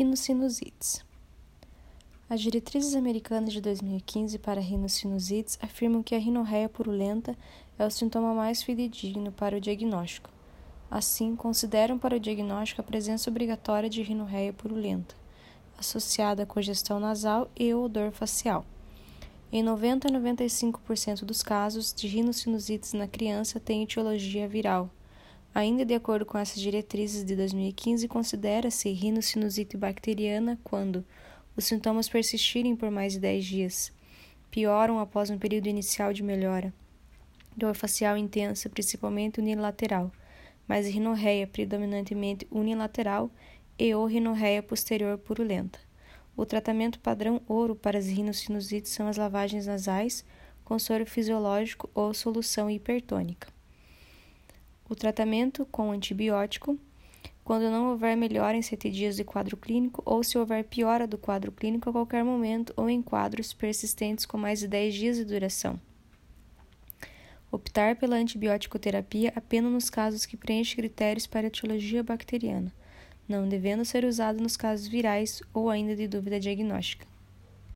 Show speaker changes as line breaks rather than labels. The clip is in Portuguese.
Rinossinusites. As diretrizes americanas de 2015 para rinossinusites afirmam que a rinorreia purulenta é o sintoma mais fidedigno para o diagnóstico. Assim, consideram para o diagnóstico a presença obrigatória de rinorreia purulenta, associada a congestão nasal e odor facial. Em 90 a 95% dos casos de rinossinusites na criança tem etiologia viral, Ainda de acordo com essas diretrizes de 2015, considera-se rinocinusite bacteriana quando os sintomas persistirem por mais de 10 dias, pioram após um período inicial de melhora, dor facial intensa, principalmente unilateral, mas rinorreia predominantemente unilateral e ou rinorreia posterior purulenta. O tratamento padrão ouro para as rinossinusites são as lavagens nasais com soro fisiológico ou solução hipertônica o tratamento com antibiótico quando não houver melhora em sete dias de quadro clínico ou se houver piora do quadro clínico a qualquer momento ou em quadros persistentes com mais de 10 dias de duração. Optar pela antibiótico-terapia apenas nos casos que preenchem critérios para etiologia bacteriana, não devendo ser usado nos casos virais ou ainda de dúvida diagnóstica.